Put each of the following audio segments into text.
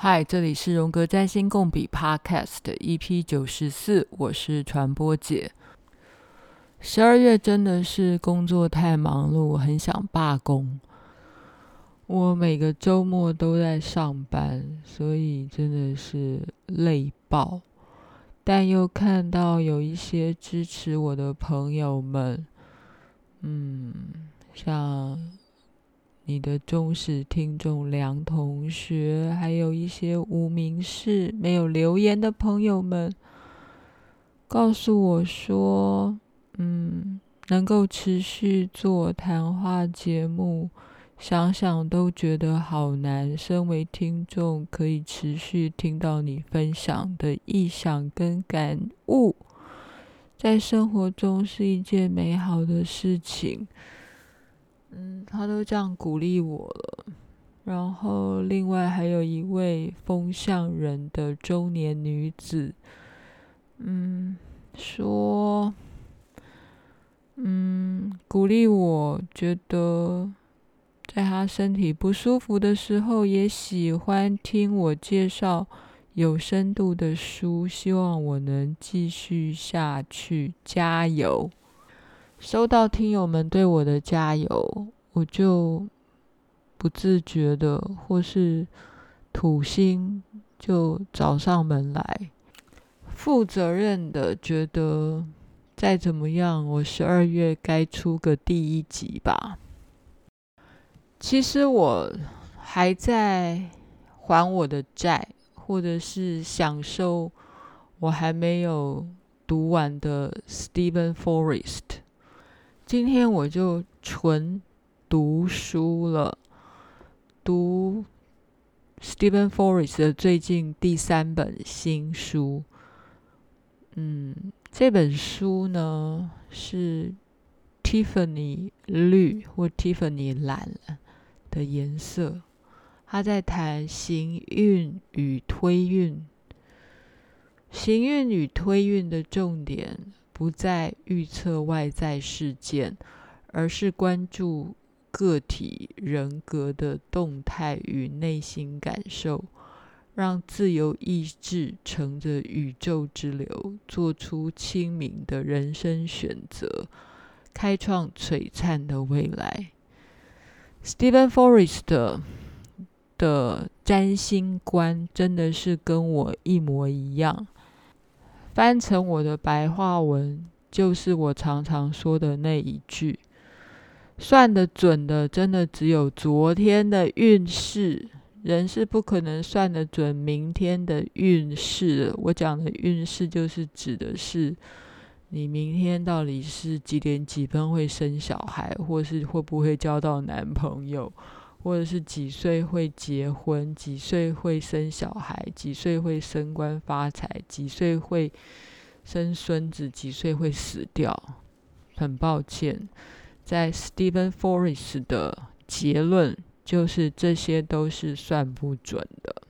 嗨，这里是荣格占星共笔 Podcast EP 九十四，我是传播姐。十二月真的是工作太忙碌，很想罢工。我每个周末都在上班，所以真的是累爆。但又看到有一些支持我的朋友们，嗯，像。你的忠实听众梁同学，还有一些无名氏没有留言的朋友们，告诉我说，嗯，能够持续做谈话节目，想想都觉得好难。身为听众，可以持续听到你分享的意想跟感悟，在生活中是一件美好的事情。嗯，他都这样鼓励我了。然后，另外还有一位风象人的中年女子，嗯，说，嗯，鼓励我，觉得在他身体不舒服的时候，也喜欢听我介绍有深度的书，希望我能继续下去，加油。收到听友们对我的加油，我就不自觉的，或是土星就找上门来，负责任的觉得再怎么样，我十二月该出个第一集吧。其实我还在还我的债，或者是享受我还没有读完的 Steven Forrest。今天我就纯读书了，读 Stephen Forrest 的最近第三本新书。嗯，这本书呢是 Tiffany 绿或 Tiffany 蓝的颜色，他在谈行运与推运，行运与推运的重点。不再预测外在事件，而是关注个体人格的动态与内心感受，让自由意志乘着宇宙之流，做出清明的人生选择，开创璀璨的未来。Stephen Forrest 的，的占星观真的是跟我一模一样。翻成我的白话文，就是我常常说的那一句：算得准的，真的只有昨天的运势，人是不可能算得准明天的运势。我讲的运势，就是指的是你明天到底是几点几分会生小孩，或是会不会交到男朋友。或者是几岁会结婚，几岁会生小孩，几岁会升官发财，几岁会生孙子，几岁会死掉。很抱歉，在 Stephen Forrest 的结论就是这些都是算不准的。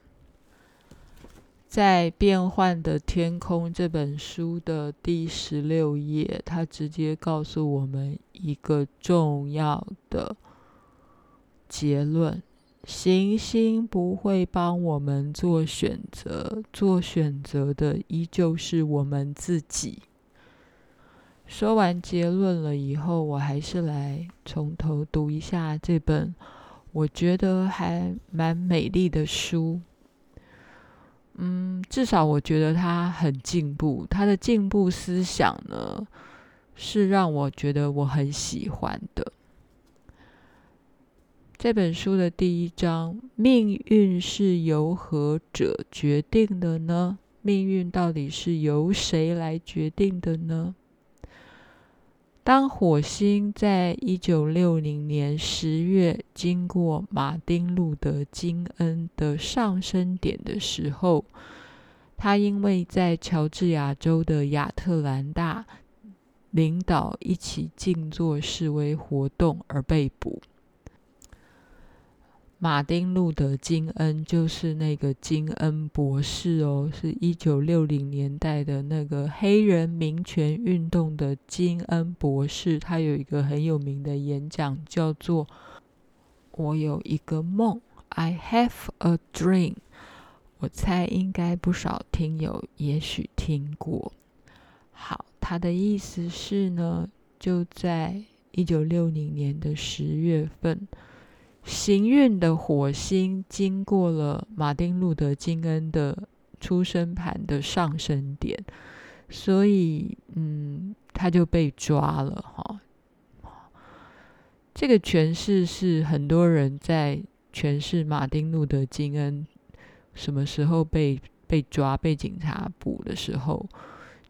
在《变幻的天空》这本书的第十六页，他直接告诉我们一个重要的。结论：行星不会帮我们做选择，做选择的依旧是我们自己。说完结论了以后，我还是来从头读一下这本我觉得还蛮美丽的书。嗯，至少我觉得它很进步，它的进步思想呢，是让我觉得我很喜欢的。这本书的第一章，命运是由何者决定的呢？命运到底是由谁来决定的呢？当火星在一九六零年十月经过马丁路德金恩的上升点的时候，他因为在乔治亚州的亚特兰大领导一起静坐示威活动而被捕。马丁·路德·金恩就是那个金恩博士哦，是一九六零年代的那个黑人民权运动的金恩博士。他有一个很有名的演讲，叫做“我有一个梦 ”，I have a dream。我猜应该不少听友也许听过。好，他的意思是呢，就在一九六零年的十月份，行运的火星经过了马丁路德金恩的出生盘的上升点，所以嗯，他就被抓了哈。这个诠释是很多人在诠释马丁路德金恩什么时候被被抓、被警察捕的时候，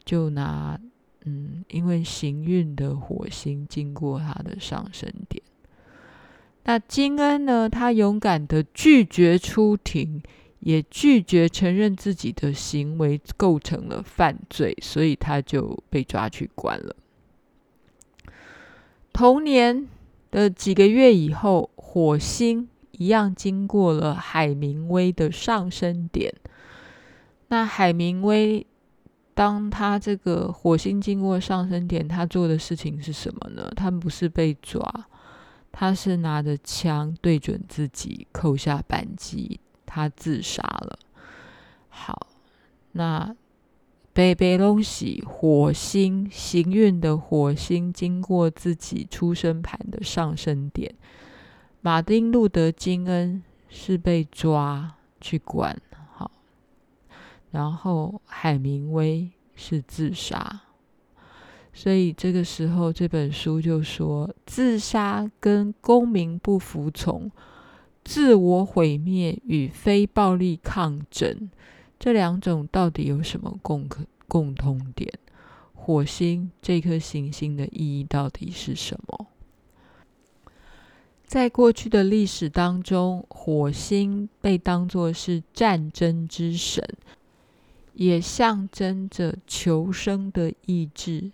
就拿嗯，因为行运的火星经过他的上升点。那金恩呢，他勇敢的拒绝出庭，也拒绝承认自己的行为构成了犯罪，所以他就被抓去关了。同年。的几个月以后，火星一样经过了海明威的上升点。那海明威，当他这个火星经过上升点，他做的事情是什么呢？他们不是被抓，他是拿着枪对准自己，扣下扳机，他自杀了。好，那。北北东西，火星行运的火星经过自己出生盘的上升点。马丁路德金恩是被抓去管，好，然后海明威是自杀。所以这个时候这本书就说，自杀跟公民不服从、自我毁灭与非暴力抗争。这两种到底有什么共共通点？火星这颗行星的意义到底是什么？在过去的历史当中，火星被当作是战争之神，也象征着求生的意志，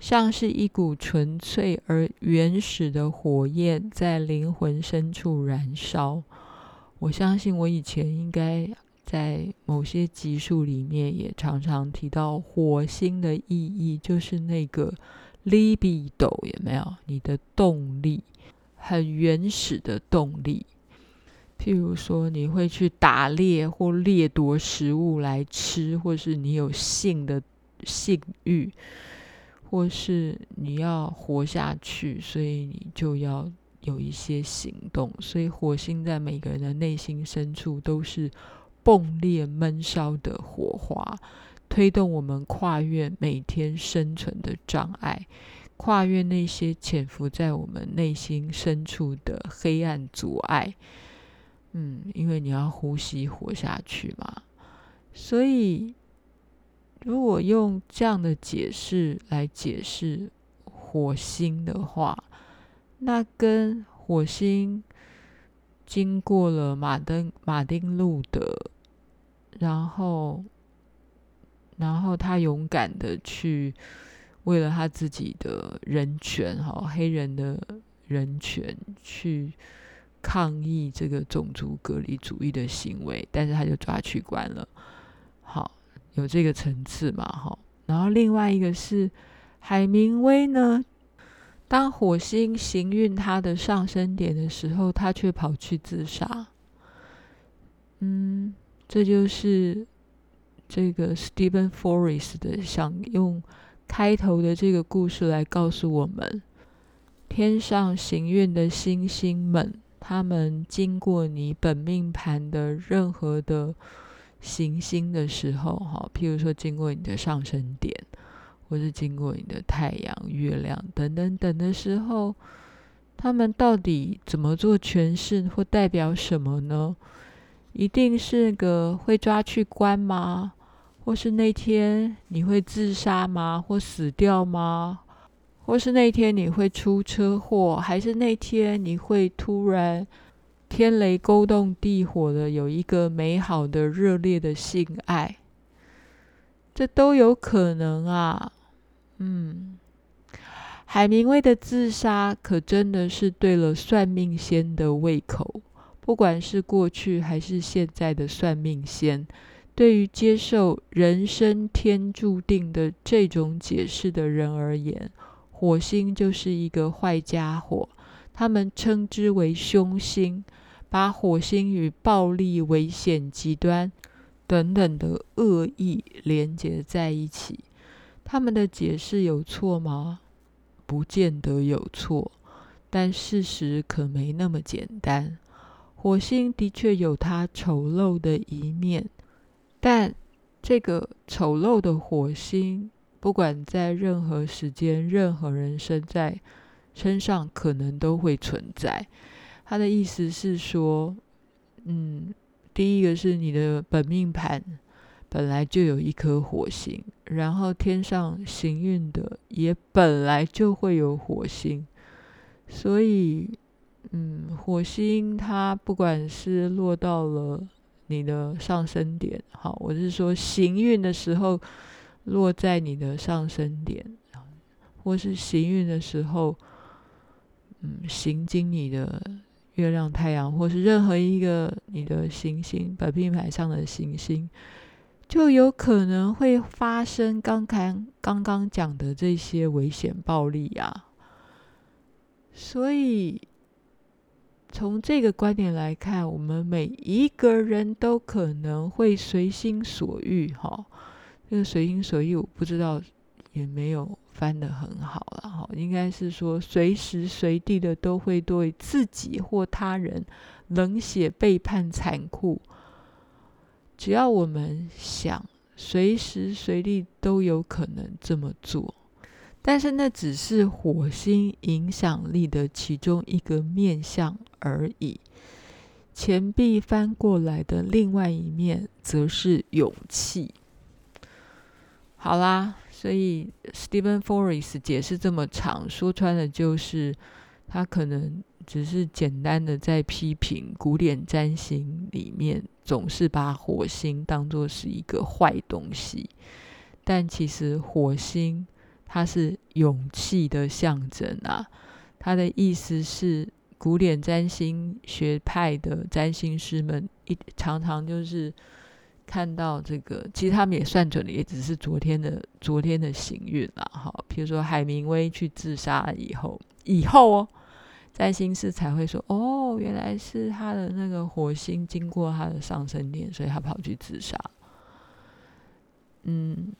像是一股纯粹而原始的火焰在灵魂深处燃烧。我相信我以前应该。在某些集数里面，也常常提到火星的意义，就是那个 libido，有没有？你的动力，很原始的动力。譬如说，你会去打猎或掠夺食物来吃，或是你有性的性欲，或是你要活下去，所以你就要有一些行动。所以，火星在每个人的内心深处都是。迸裂闷烧的火花，推动我们跨越每天生存的障碍，跨越那些潜伏在我们内心深处的黑暗阻碍。嗯，因为你要呼吸活下去嘛。所以，如果用这样的解释来解释火星的话，那跟火星经过了马登马丁路德。然后，然后他勇敢的去为了他自己的人权，哈，黑人的人权去抗议这个种族隔离主义的行为，但是他就抓去关了。有这个层次嘛，哈。然后另外一个是海明威呢，当火星行运他的上升点的时候，他却跑去自杀。嗯。这就是这个 Steven Forrest 的想用开头的这个故事来告诉我们：天上行运的星星们，他们经过你本命盘的任何的行星的时候，哈，譬如说经过你的上升点，或是经过你的太阳、月亮等等等的时候，他们到底怎么做诠释或代表什么呢？一定是个会抓去关吗？或是那天你会自杀吗？或死掉吗？或是那天你会出车祸？还是那天你会突然天雷勾动地火的有一个美好的热烈的性爱？这都有可能啊。嗯，海明威的自杀可真的是对了算命仙的胃口。不管是过去还是现在的算命仙，对于接受人生天注定的这种解释的人而言，火星就是一个坏家伙。他们称之为凶星，把火星与暴力、危险、极端等等的恶意连接在一起。他们的解释有错吗？不见得有错，但事实可没那么简单。火星的确有它丑陋的一面，但这个丑陋的火星，不管在任何时间、任何人生在身上，可能都会存在。他的意思是说，嗯，第一个是你的本命盘本来就有一颗火星，然后天上行运的也本来就会有火星，所以。嗯，火星它不管是落到了你的上升点，好，我是说行运的时候落在你的上升点，或是行运的时候，嗯，行经你的月亮、太阳，或是任何一个你的行星，本命盘上的行星，就有可能会发生刚刚刚刚讲的这些危险暴力啊，所以。从这个观点来看，我们每一个人都可能会随心所欲，哈。这个随心所欲，我不知道，也没有翻得很好了，哈。应该是说，随时随地的都会对自己或他人冷血、背叛、残酷。只要我们想，随时随地都有可能这么做。但是那只是火星影响力的其中一个面向而已。钱币翻过来的另外一面，则是勇气。好啦，所以 Stephen Forrest 解释这么长，说穿了就是他可能只是简单的在批评古典占星里面总是把火星当作是一个坏东西，但其实火星。它是勇气的象征啊！他的意思是，古典占星学派的占星师们一常常就是看到这个，其实他们也算准了，也只是昨天的昨天的行运啦。哈，比如说海明威去自杀以后，以后哦，占星师才会说，哦，原来是他的那个火星经过他的上升点，所以他跑去自杀。嗯，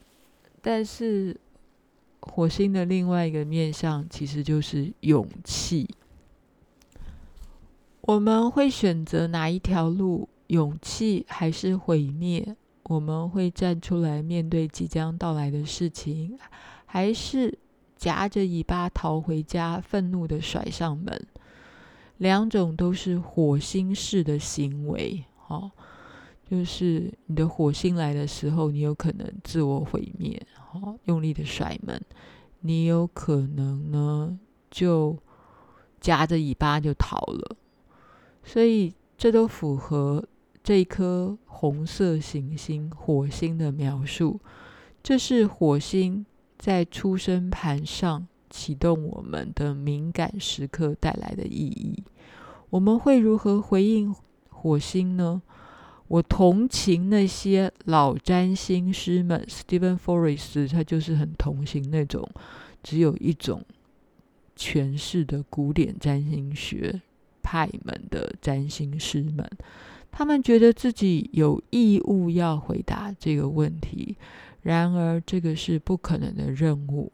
但是。火星的另外一个面向，其实就是勇气。我们会选择哪一条路？勇气还是毁灭？我们会站出来面对即将到来的事情，还是夹着尾巴逃回家，愤怒的甩上门？两种都是火星式的行为。哦，就是你的火星来的时候，你有可能自我毁灭。哦，用力的甩门，你有可能呢就夹着尾巴就逃了，所以这都符合这颗红色行星火星的描述。这是火星在出生盘上启动我们的敏感时刻带来的意义。我们会如何回应火星呢？我同情那些老占星师们，Stephen Forrest，他就是很同情那种只有一种诠释的古典占星学派们的占星师们，他们觉得自己有义务要回答这个问题。然而，这个是不可能的任务。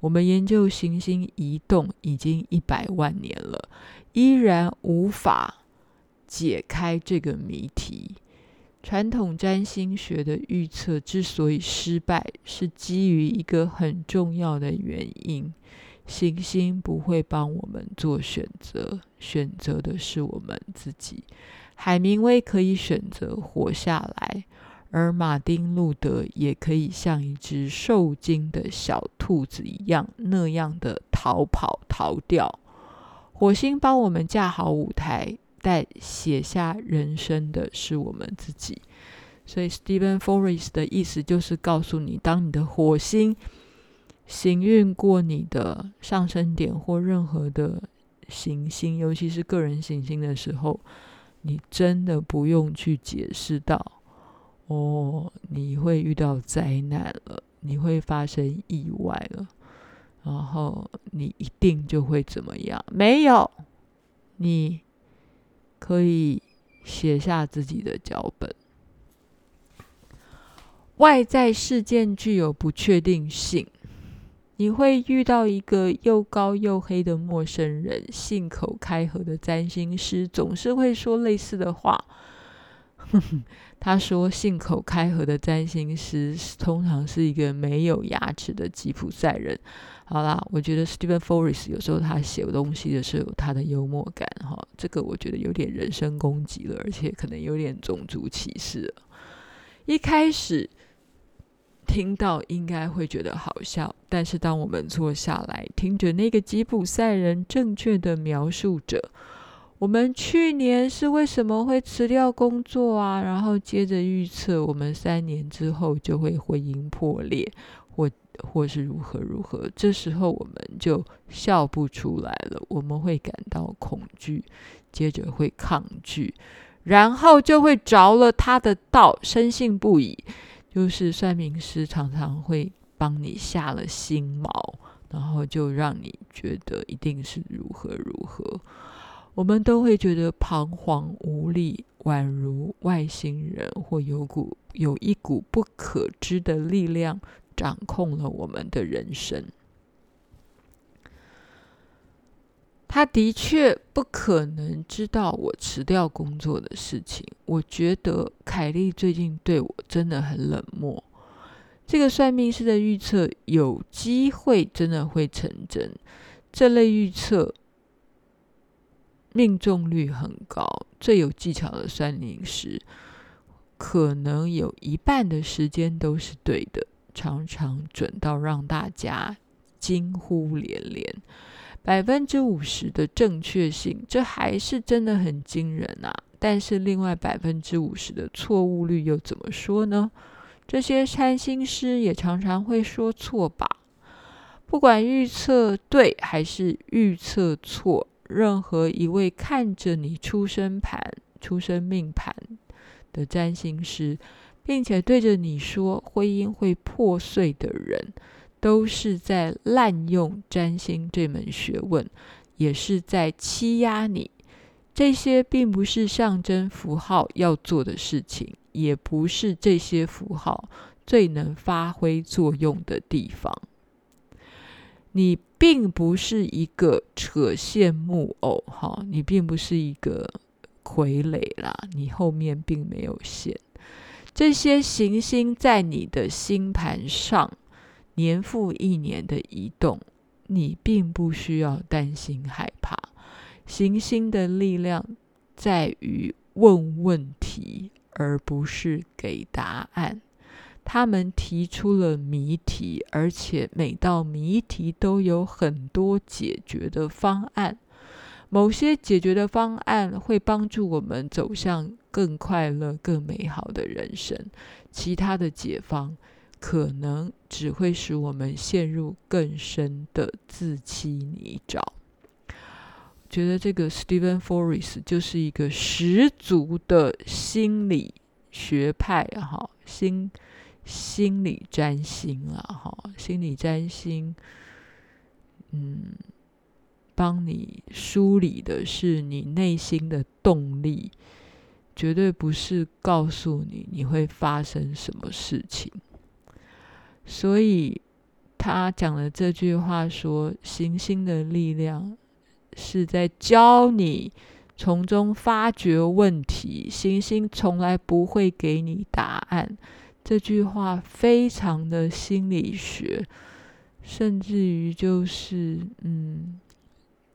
我们研究行星移动已经一百万年了，依然无法解开这个谜题。传统占星学的预测之所以失败，是基于一个很重要的原因：行星不会帮我们做选择，选择的是我们自己。海明威可以选择活下来，而马丁路德也可以像一只受惊的小兔子一样，那样的逃跑逃掉。火星帮我们架好舞台。但写下人生的是我们自己，所以 Steven Forrest 的意思就是告诉你，当你的火星行运过你的上升点或任何的行星，尤其是个人行星的时候，你真的不用去解释到，哦，你会遇到灾难了，你会发生意外了，然后你一定就会怎么样？没有，你。可以写下自己的脚本。外在事件具有不确定性。你会遇到一个又高又黑的陌生人，信口开河的占星师总是会说类似的话。他说，信口开河的占星师通常是一个没有牙齿的吉普赛人。好啦，我觉得 Steven Forrest 有时候他写东西的时候有他的幽默感，哈，这个我觉得有点人身攻击了，而且可能有点种族歧视了。一开始。听到应该会觉得好笑，但是当我们坐下来听着那个吉普赛人正确的描述着我们去年是为什么会辞掉工作啊，然后接着预测我们三年之后就会婚姻破裂，或或是如何如何，这时候我们就笑不出来了，我们会感到恐惧，接着会抗拒，然后就会着了他的道，深信不疑。就是算命师常常会帮你下了心锚，然后就让你觉得一定是如何如何，我们都会觉得彷徨无力，宛如外星人或有股有一股不可知的力量掌控了我们的人生。他的确不可能知道我辞掉工作的事情。我觉得凯莉最近对我真的很冷漠。这个算命师的预测有机会真的会成真。这类预测命中率很高，最有技巧的算命师可能有一半的时间都是对的，常常准到让大家惊呼连连。百分之五十的正确性，这还是真的很惊人啊！但是另外百分之五十的错误率又怎么说呢？这些占星师也常常会说错吧？不管预测对还是预测错，任何一位看着你出生盘、出生命盘的占星师，并且对着你说婚姻会破碎的人。都是在滥用占星这门学问，也是在欺压你。这些并不是象征符号要做的事情，也不是这些符号最能发挥作用的地方。你并不是一个扯线木偶，哈，你并不是一个傀儡啦，你后面并没有线。这些行星在你的星盘上。年复一年的移动，你并不需要担心害怕。行星的力量在于问问题，而不是给答案。他们提出了谜题，而且每道谜题都有很多解决的方案。某些解决的方案会帮助我们走向更快乐、更美好的人生，其他的解方，可能只会使我们陷入更深的自欺泥沼。觉得这个 Steven Forrest 就是一个十足的心理学派哈，心心理占星啊哈，心理占星，嗯，帮你梳理的是你内心的动力，绝对不是告诉你你会发生什么事情。所以他讲了这句话说：“行星的力量是在教你从中发掘问题，行星从来不会给你答案。”这句话非常的心理学，甚至于就是嗯，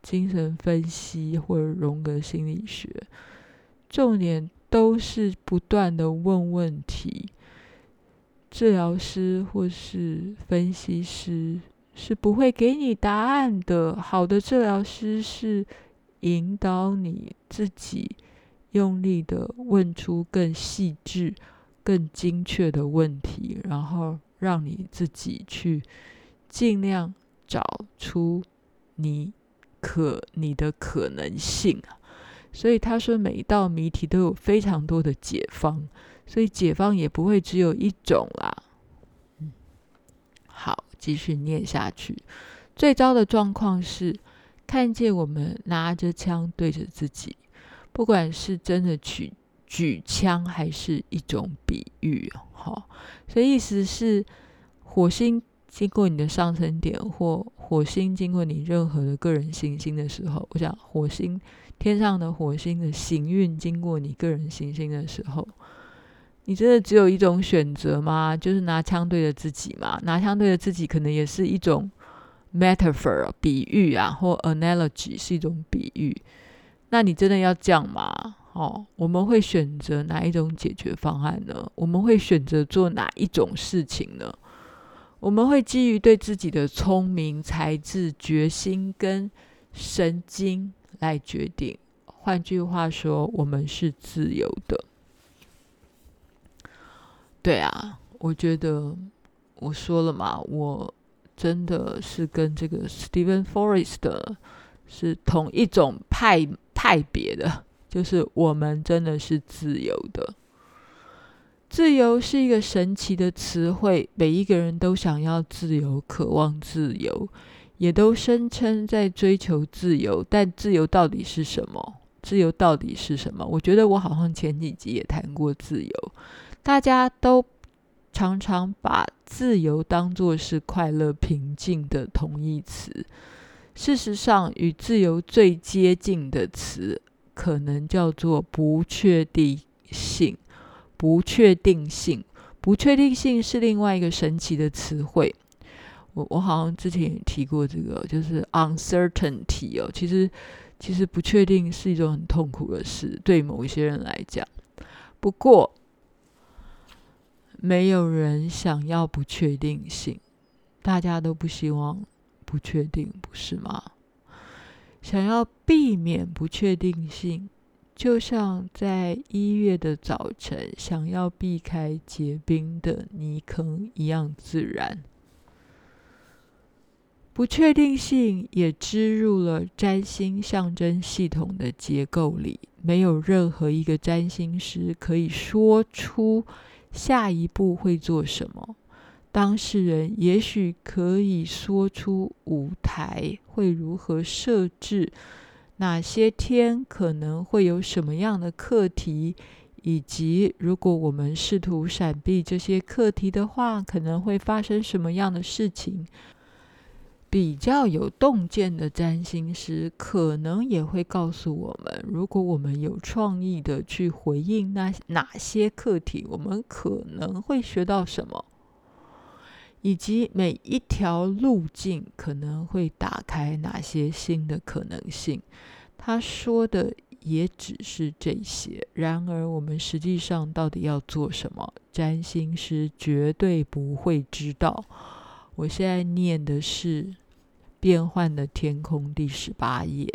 精神分析或者荣格心理学，重点都是不断的问问题。治疗师或是分析师是不会给你答案的。好的治疗师是引导你自己用力的问出更细致、更精确的问题，然后让你自己去尽量找出你可你的可能性。所以他说，每一道谜题都有非常多的解方。所以解放也不会只有一种啦。嗯，好，继续念下去。最糟的状况是，看见我们拿着枪对着自己，不管是真的举举枪还是一种比喻，好，所以意思是火星经过你的上升点，或火星经过你任何的个人行星的时候，我想火星天上的火星的行运经过你个人行星的时候，你真的只有一种选择吗？就是拿枪对着自己吗？拿枪对着自己可能也是一种 metaphor 比喻啊，或 analogy 是一种比喻。那你真的要这样吗？哦，我们会选择哪一种解决方案呢？我们会选择做哪一种事情呢？我们会基于对自己的聪明、才智、决心跟神经来决定。换句话说，我们是自由的。对啊，我觉得我说了嘛，我真的是跟这个 Stephen Forrest 是同一种派。派别的，就是我们真的是自由的。自由是一个神奇的词汇，每一个人都想要自由，渴望自由，也都声称在追求自由。但自由到底是什么？自由到底是什么？我觉得我好像前几集也谈过自由，大家都常常把自由当作是快乐、平静的同义词。事实上，与自由最接近的词，可能叫做不确定性。不确定性，不确定性是另外一个神奇的词汇。我我好像之前也提过这个，就是 uncertainty 哦。其实，其实不确定是一种很痛苦的事，对某一些人来讲。不过，没有人想要不确定性，大家都不希望。不确定，不是吗？想要避免不确定性，就像在一月的早晨想要避开结冰的泥坑一样自然。不确定性也织入了占星象征系统的结构里，没有任何一个占星师可以说出下一步会做什么。当事人也许可以说出舞台会如何设置，哪些天可能会有什么样的课题，以及如果我们试图闪避这些课题的话，可能会发生什么样的事情。比较有洞见的占星师可能也会告诉我们，如果我们有创意的去回应那哪些课题，我们可能会学到什么。以及每一条路径可能会打开哪些新的可能性，他说的也只是这些。然而，我们实际上到底要做什么？占星师绝对不会知道。我现在念的是《变幻的天空》第十八页，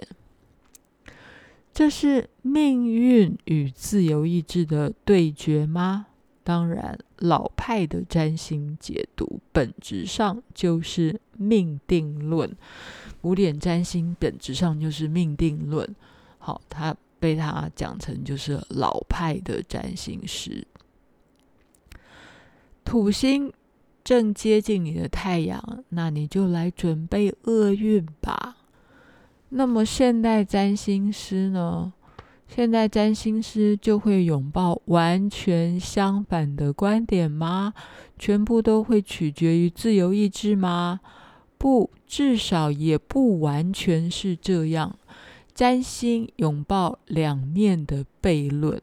这是命运与自由意志的对决吗？当然，老派的占星解读本质上就是命定论。古典占星本质上就是命定论。好，他被他讲成就是老派的占星师。土星正接近你的太阳，那你就来准备厄运吧。那么现代占星师呢？现代占星师就会拥抱完全相反的观点吗？全部都会取决于自由意志吗？不，至少也不完全是这样。占星拥抱两面的悖论，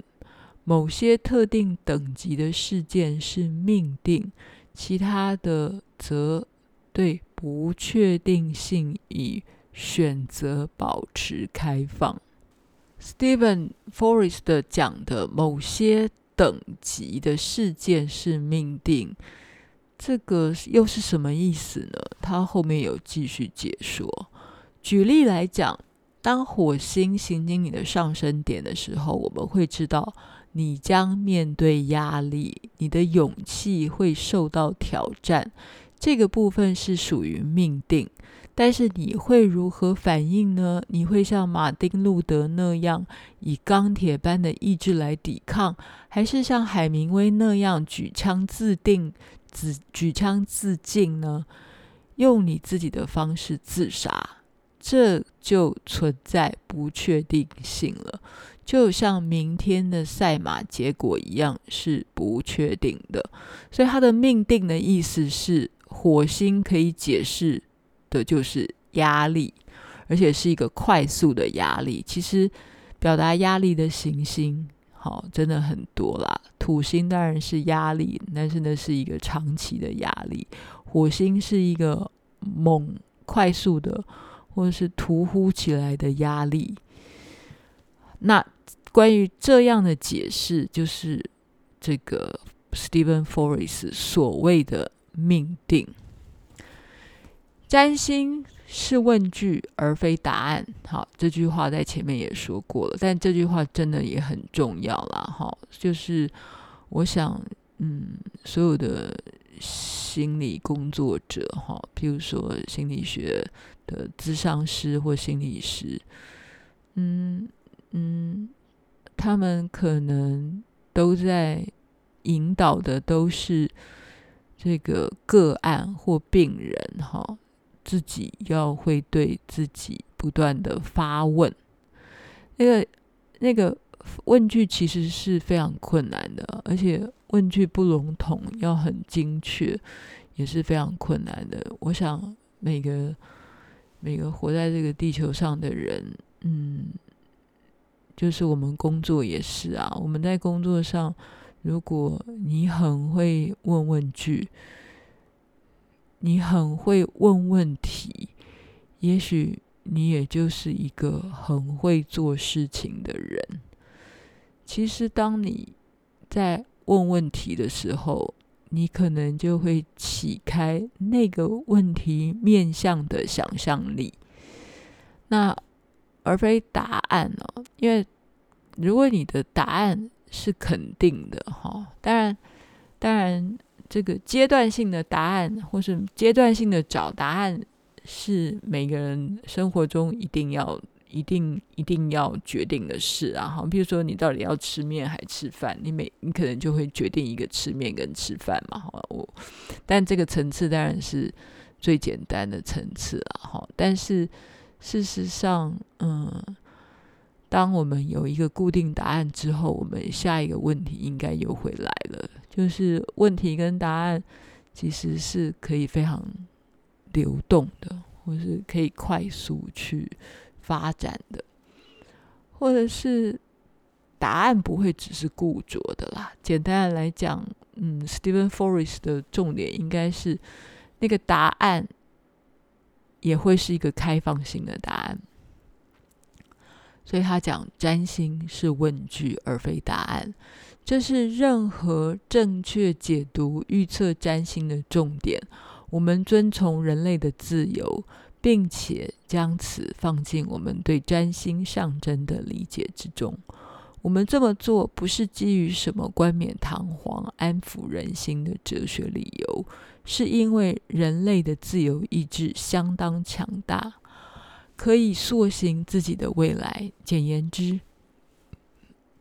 某些特定等级的事件是命定，其他的则对不确定性与选择保持开放。Steven Forrest 讲的某些等级的事件是命定，这个又是什么意思呢？他后面有继续解说。举例来讲，当火星行经你的上升点的时候，我们会知道你将面对压力，你的勇气会受到挑战，这个部分是属于命定。但是你会如何反应呢？你会像马丁·路德那样以钢铁般的意志来抵抗，还是像海明威那样举枪自定、自举枪自尽呢？用你自己的方式自杀，这就存在不确定性了。就像明天的赛马结果一样是不确定的。所以他的命定的意思是，火星可以解释的就是压力，而且是一个快速的压力。其实表达压力的行星，好，真的很多啦。土星当然是压力，但是那是一个长期的压力。火星是一个猛、快速的，或者是突忽起来的压力。那关于这样的解释，就是这个 Stephen Forrest 所谓的命定。占星是问句而非答案。好，这句话在前面也说过了，但这句话真的也很重要啦。好，就是我想，嗯，所有的心理工作者，哈，譬如说心理学的咨商师或心理师，嗯嗯，他们可能都在引导的都是这个个案或病人，哈。自己要会对自己不断的发问，那个那个问句其实是非常困难的，而且问句不笼统，要很精确，也是非常困难的。我想每个每个活在这个地球上的人，嗯，就是我们工作也是啊。我们在工作上，如果你很会问问句。你很会问问题，也许你也就是一个很会做事情的人。其实，当你在问问题的时候，你可能就会启开那个问题面向的想象力，那而非答案哦。因为如果你的答案是肯定的，哈，当然，当然。这个阶段性的答案，或是阶段性的找答案，是每个人生活中一定要、一定、一定要决定的事啊！哈，比如说你到底要吃面还吃饭，你每你可能就会决定一个吃面跟吃饭嘛。哈，我但这个层次当然是最简单的层次了。哈，但是事实上，嗯，当我们有一个固定答案之后，我们下一个问题应该又会来了。就是问题跟答案其实是可以非常流动的，或是可以快速去发展的，或者是答案不会只是固着的啦。简单的来讲，嗯，Stephen Forrest 的重点应该是那个答案也会是一个开放性的答案。所以他讲占星是问句而非答案。这是任何正确解读预测占星的重点。我们遵从人类的自由，并且将此放进我们对占星象征的理解之中。我们这么做不是基于什么冠冕堂皇、安抚人心的哲学理由，是因为人类的自由意志相当强大，可以塑形自己的未来。简言之，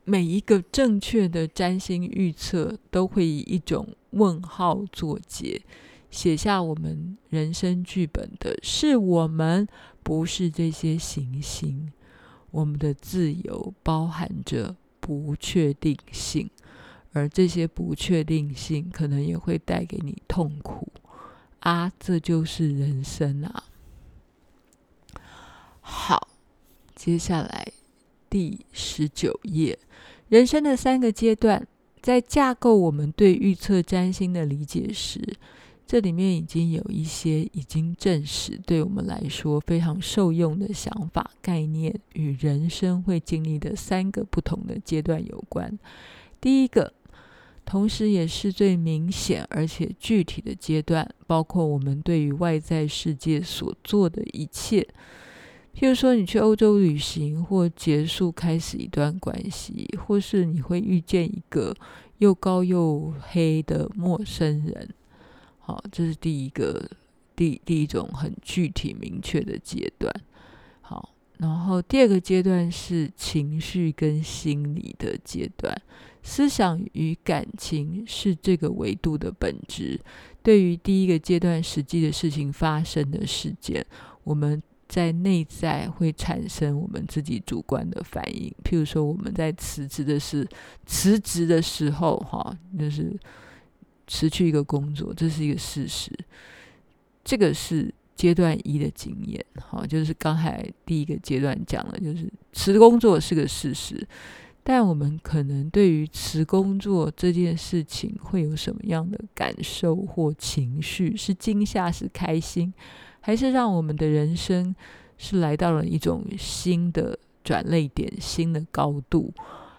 每一个正确的占星预测都会以一种问号作结，写下我们人生剧本的是我们，不是这些行星。我们的自由包含着不确定性，而这些不确定性可能也会带给你痛苦啊！这就是人生啊！好，接下来第十九页。人生的三个阶段，在架构我们对预测占星的理解时，这里面已经有一些已经证实对我们来说非常受用的想法、概念，与人生会经历的三个不同的阶段有关。第一个，同时也是最明显而且具体的阶段，包括我们对于外在世界所做的一切。譬如说，你去欧洲旅行，或结束开始一段关系，或是你会遇见一个又高又黑的陌生人。好，这是第一个，第第一种很具体明确的阶段。好，然后第二个阶段是情绪跟心理的阶段，思想与感情是这个维度的本质。对于第一个阶段实际的事情发生的事件，我们。在内在会产生我们自己主观的反应。譬如说，我们在辞职的是辞职的时候，哈，就是辞去一个工作，这是一个事实。这个是阶段一的经验，哈，就是刚才第一个阶段讲了，就是辞工作是个事实。但我们可能对于辞工作这件事情会有什么样的感受或情绪？是惊吓，是开心，还是让我们的人生是来到了一种新的转捩点、新的高度？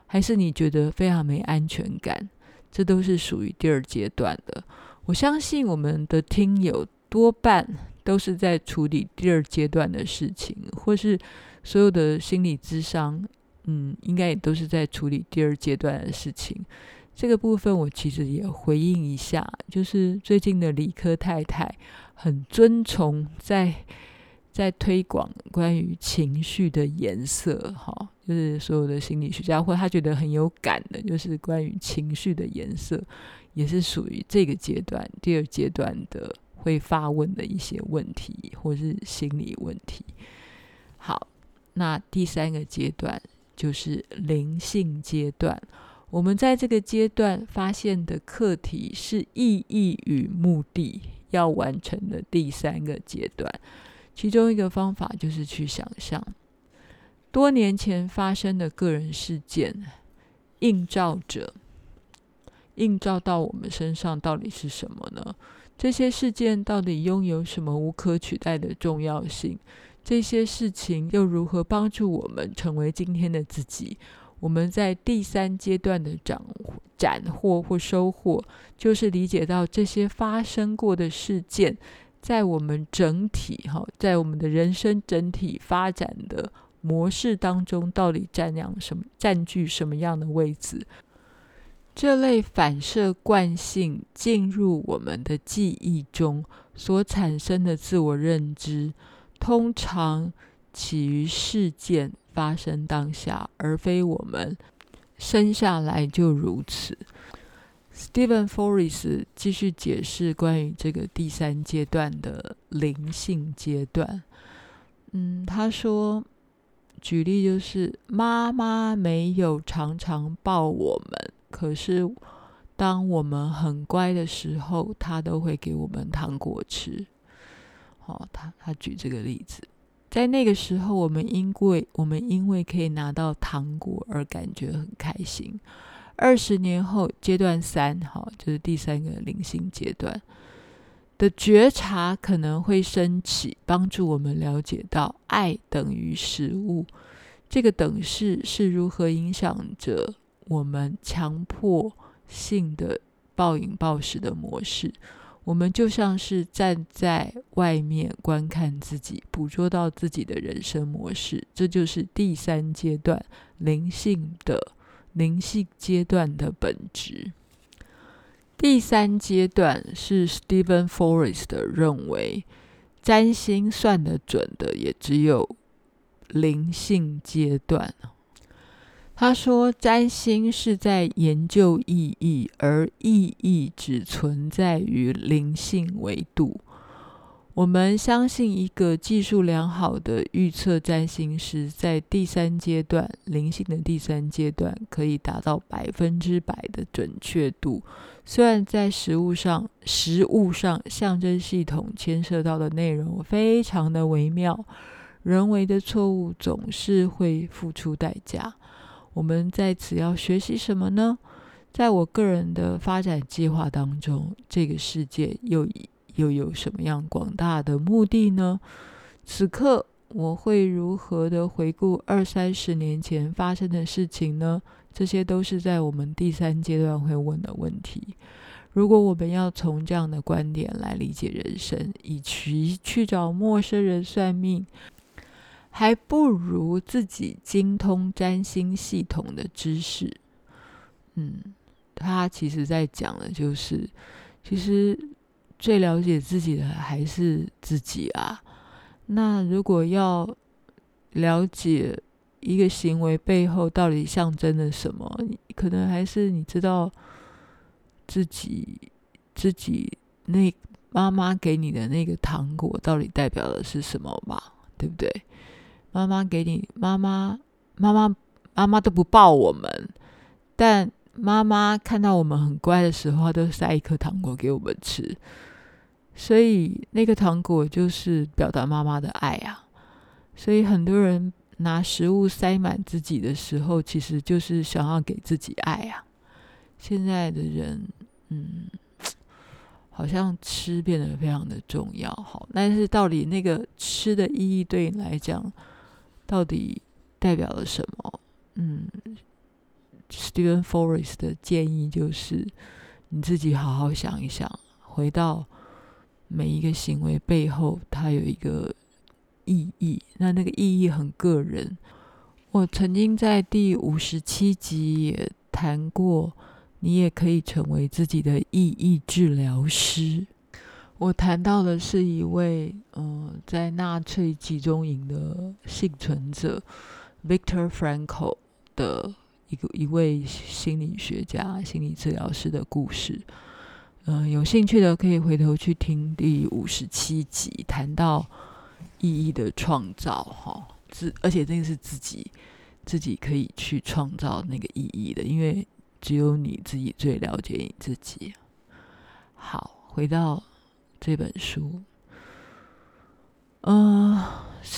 还是你觉得非常没安全感？这都是属于第二阶段的。我相信我们的听友多半都是在处理第二阶段的事情，或是所有的心理咨商。嗯，应该也都是在处理第二阶段的事情。这个部分我其实也回应一下，就是最近的理科太太很遵从在在推广关于情绪的颜色，哈，就是所有的心理学家或他觉得很有感的，就是关于情绪的颜色，也是属于这个阶段第二阶段的会发问的一些问题或是心理问题。好，那第三个阶段。就是灵性阶段，我们在这个阶段发现的课题是意义与目的要完成的第三个阶段。其中一个方法就是去想象多年前发生的个人事件，映照着，映照到我们身上到底是什么呢？这些事件到底拥有什么无可取代的重要性？这些事情又如何帮助我们成为今天的自己？我们在第三阶段的斩斩获或收获，就是理解到这些发生过的事件，在我们整体哈，在我们的人生整体发展的模式当中，到底占量什么，占据什么样的位置？这类反射惯性进入我们的记忆中所产生的自我认知。通常起于事件发生当下，而非我们生下来就如此。Steven Forrest 继续解释关于这个第三阶段的灵性阶段。嗯，他说，举例就是妈妈没有常常抱我们，可是当我们很乖的时候，她都会给我们糖果吃。哦，他他举这个例子，在那个时候，我们因为我们因为可以拿到糖果而感觉很开心。二十年后，阶段三，哈，就是第三个灵性阶段的觉察可能会升起，帮助我们了解到爱等于食物这个等式是如何影响着我们强迫性的暴饮暴食的模式。我们就像是站在外面观看自己，捕捉到自己的人生模式，这就是第三阶段灵性的灵性阶段的本质。第三阶段是 Steven Forrest 认为，占星算得准的也只有灵性阶段。他说：“占星是在研究意义，而意义只存在于灵性维度。我们相信，一个技术良好的预测占星师在第三阶段灵性的第三阶段可以达到百分之百的准确度。虽然在实物上，实物上象征系统牵涉到的内容非常的微妙，人为的错误总是会付出代价。”我们在此要学习什么呢？在我个人的发展计划当中，这个世界又又有什么样广大的目的呢？此刻我会如何的回顾二三十年前发生的事情呢？这些都是在我们第三阶段会问的问题。如果我们要从这样的观点来理解人生，与其去找陌生人算命，还不如自己精通占星系统的知识。嗯，他其实在讲的就是，其实最了解自己的还是自己啊。那如果要了解一个行为背后到底象征了什么，可能还是你知道自己自己那妈妈给你的那个糖果到底代表的是什么吧。对不对？妈妈给你，妈妈妈妈妈妈都不抱我们，但妈妈看到我们很乖的时候，她都塞一颗糖果给我们吃。所以那个糖果就是表达妈妈的爱啊。所以很多人拿食物塞满自己的时候，其实就是想要给自己爱啊。现在的人，嗯，好像吃变得非常的重要。好，但是到底那个吃的意义对你来讲，到底代表了什么？嗯，Steven Forrest 的建议就是你自己好好想一想，回到每一个行为背后，它有一个意义。那那个意义很个人。我曾经在第五十七集也谈过。你也可以成为自己的意义治疗师。我谈到的是一位，嗯、在纳粹集中营的幸存者 Victor Frankl 的一个一位心理学家、心理治疗师的故事。嗯、有兴趣的可以回头去听第五十七集，谈到意义的创造，哈，自而且这个是自己自己可以去创造那个意义的，因为。只有你自己最了解你自己。好，回到这本书，呃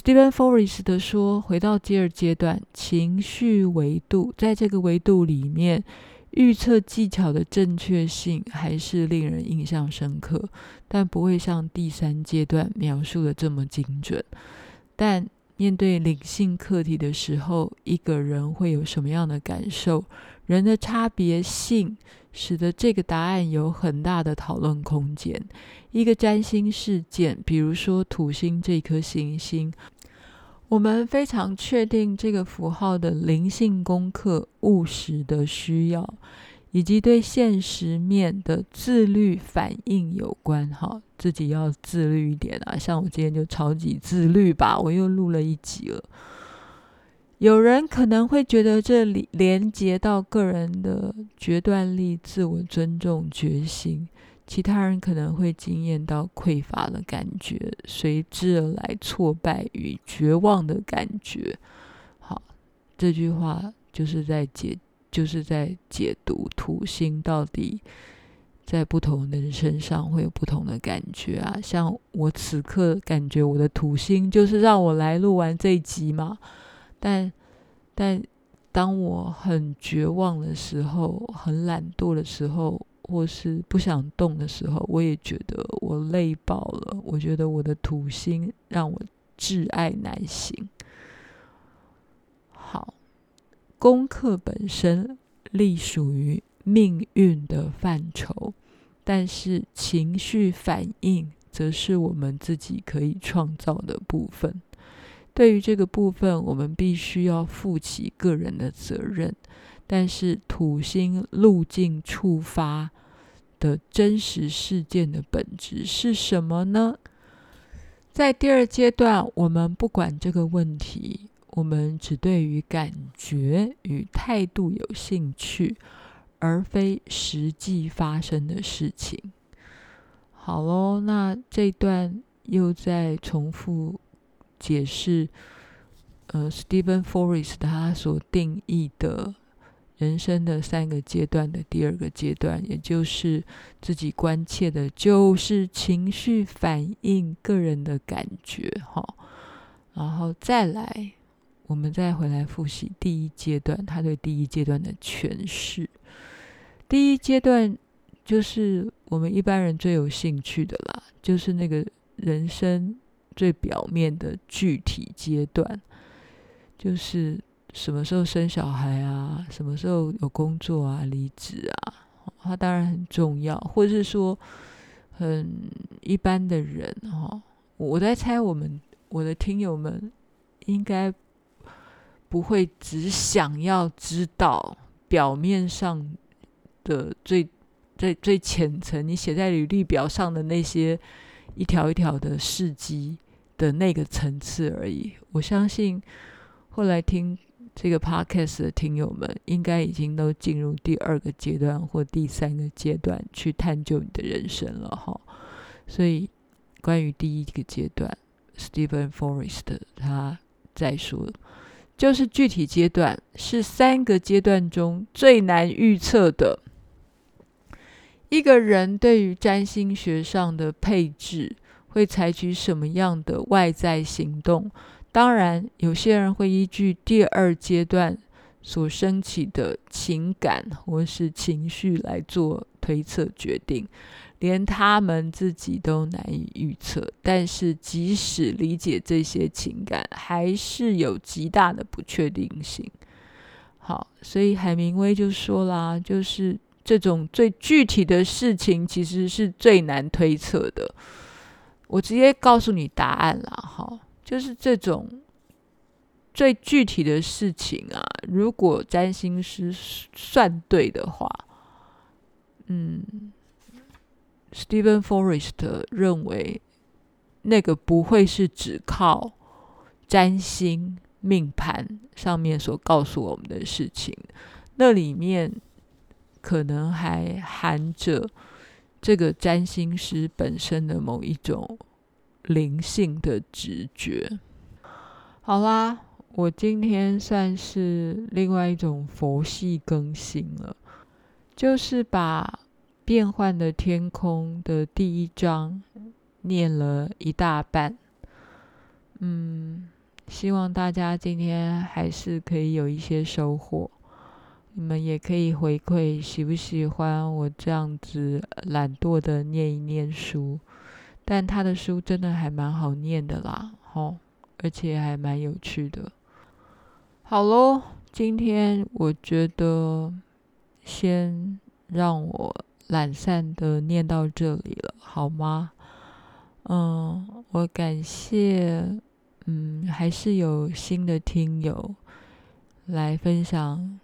，Steven Forrest 的说，回到第二阶段，情绪维度，在这个维度里面，预测技巧的正确性还是令人印象深刻，但不会像第三阶段描述的这么精准。但面对灵性课题的时候，一个人会有什么样的感受？人的差别性使得这个答案有很大的讨论空间。一个占星事件，比如说土星这颗行星，我们非常确定这个符号的灵性功课、务实的需要，以及对现实面的自律反应有关。哈，自己要自律一点啊！像我今天就超级自律吧，我又录了一集了。有人可能会觉得这里连接到个人的决断力、自我尊重、决心；其他人可能会惊艳到匮乏的感觉，随之而来挫败与绝望的感觉。好，这句话就是在解，就是在解读土星到底在不同人身上会有不同的感觉啊。像我此刻感觉我的土星就是让我来录完这一集嘛。但，但当我很绝望的时候，很懒惰的时候，或是不想动的时候，我也觉得我累爆了。我觉得我的土星让我挚爱难行。好，功课本身隶属于命运的范畴，但是情绪反应则是我们自己可以创造的部分。对于这个部分，我们必须要负起个人的责任。但是土星路径触发的真实事件的本质是什么呢？在第二阶段，我们不管这个问题，我们只对于感觉与态度有兴趣，而非实际发生的事情。好喽，那这段又再重复。解释，呃，Stephen Forrest 他所定义的人生的三个阶段的第二个阶段，也就是自己关切的，就是情绪反应、个人的感觉，哈。然后再来，我们再回来复习第一阶段，他对第一阶段的诠释。第一阶段就是我们一般人最有兴趣的啦，就是那个人生。最表面的具体阶段，就是什么时候生小孩啊，什么时候有工作啊，离职啊，它当然很重要。或者是说，很一般的人哈，我在猜，我们我的听友们应该不会只想要知道表面上的最最最浅层，你写在履历表上的那些一条一条的事迹。的那个层次而已。我相信后来听这个 podcast 的听友们，应该已经都进入第二个阶段或第三个阶段去探究你的人生了哈。所以，关于第一个阶段 Steven Forrest 他在说，就是具体阶段是三个阶段中最难预测的。一个人对于占星学上的配置会采取什么样的外在行动？当然，有些人会依据第二阶段所升起的情感或是情绪来做推测决定。连他们自己都难以预测，但是即使理解这些情感，还是有极大的不确定性。好，所以海明威就说啦，就是这种最具体的事情，其实是最难推测的。我直接告诉你答案啦，哈，就是这种最具体的事情啊，如果占星师算对的话，嗯。，Stephen Forrest 认为，那个不会是只靠占星命盘上面所告诉我们的事情，那里面可能还含着这个占星师本身的某一种灵性的直觉。好啦，我今天算是另外一种佛系更新了，就是把。变幻的天空的第一章念了一大半，嗯，希望大家今天还是可以有一些收获。你们也可以回馈喜不喜欢我这样子懒惰的念一念书，但他的书真的还蛮好念的啦，吼，而且还蛮有趣的。好喽，今天我觉得先让我。懒散的念到这里了，好吗？嗯，我感谢，嗯，还是有新的听友来分享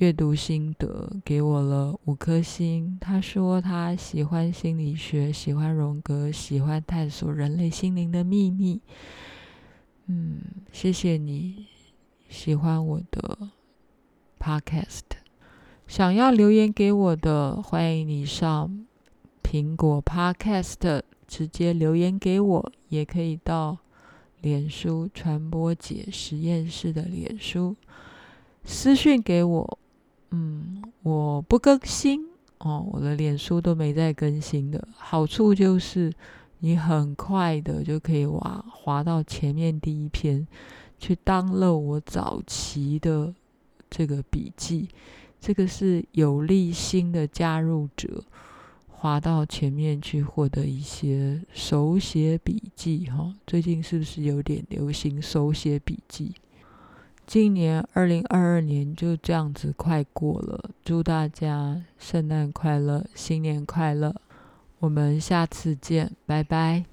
阅读心得，给我了五颗星。他说他喜欢心理学，喜欢荣格，喜欢探索人类心灵的秘密。嗯，谢谢你喜欢我的 Podcast。想要留言给我的，欢迎你上苹果 Podcast 直接留言给我，也可以到脸书传播姐实验室的脸书私讯给我。嗯，我不更新哦，我的脸书都没在更新的。好处就是你很快的就可以滑滑到前面第一篇，去 download 我早期的这个笔记。这个是有利新的加入者滑到前面去获得一些手写笔记哈。最近是不是有点流行手写笔记？今年二零二二年就这样子快过了，祝大家圣诞快乐，新年快乐！我们下次见，拜拜。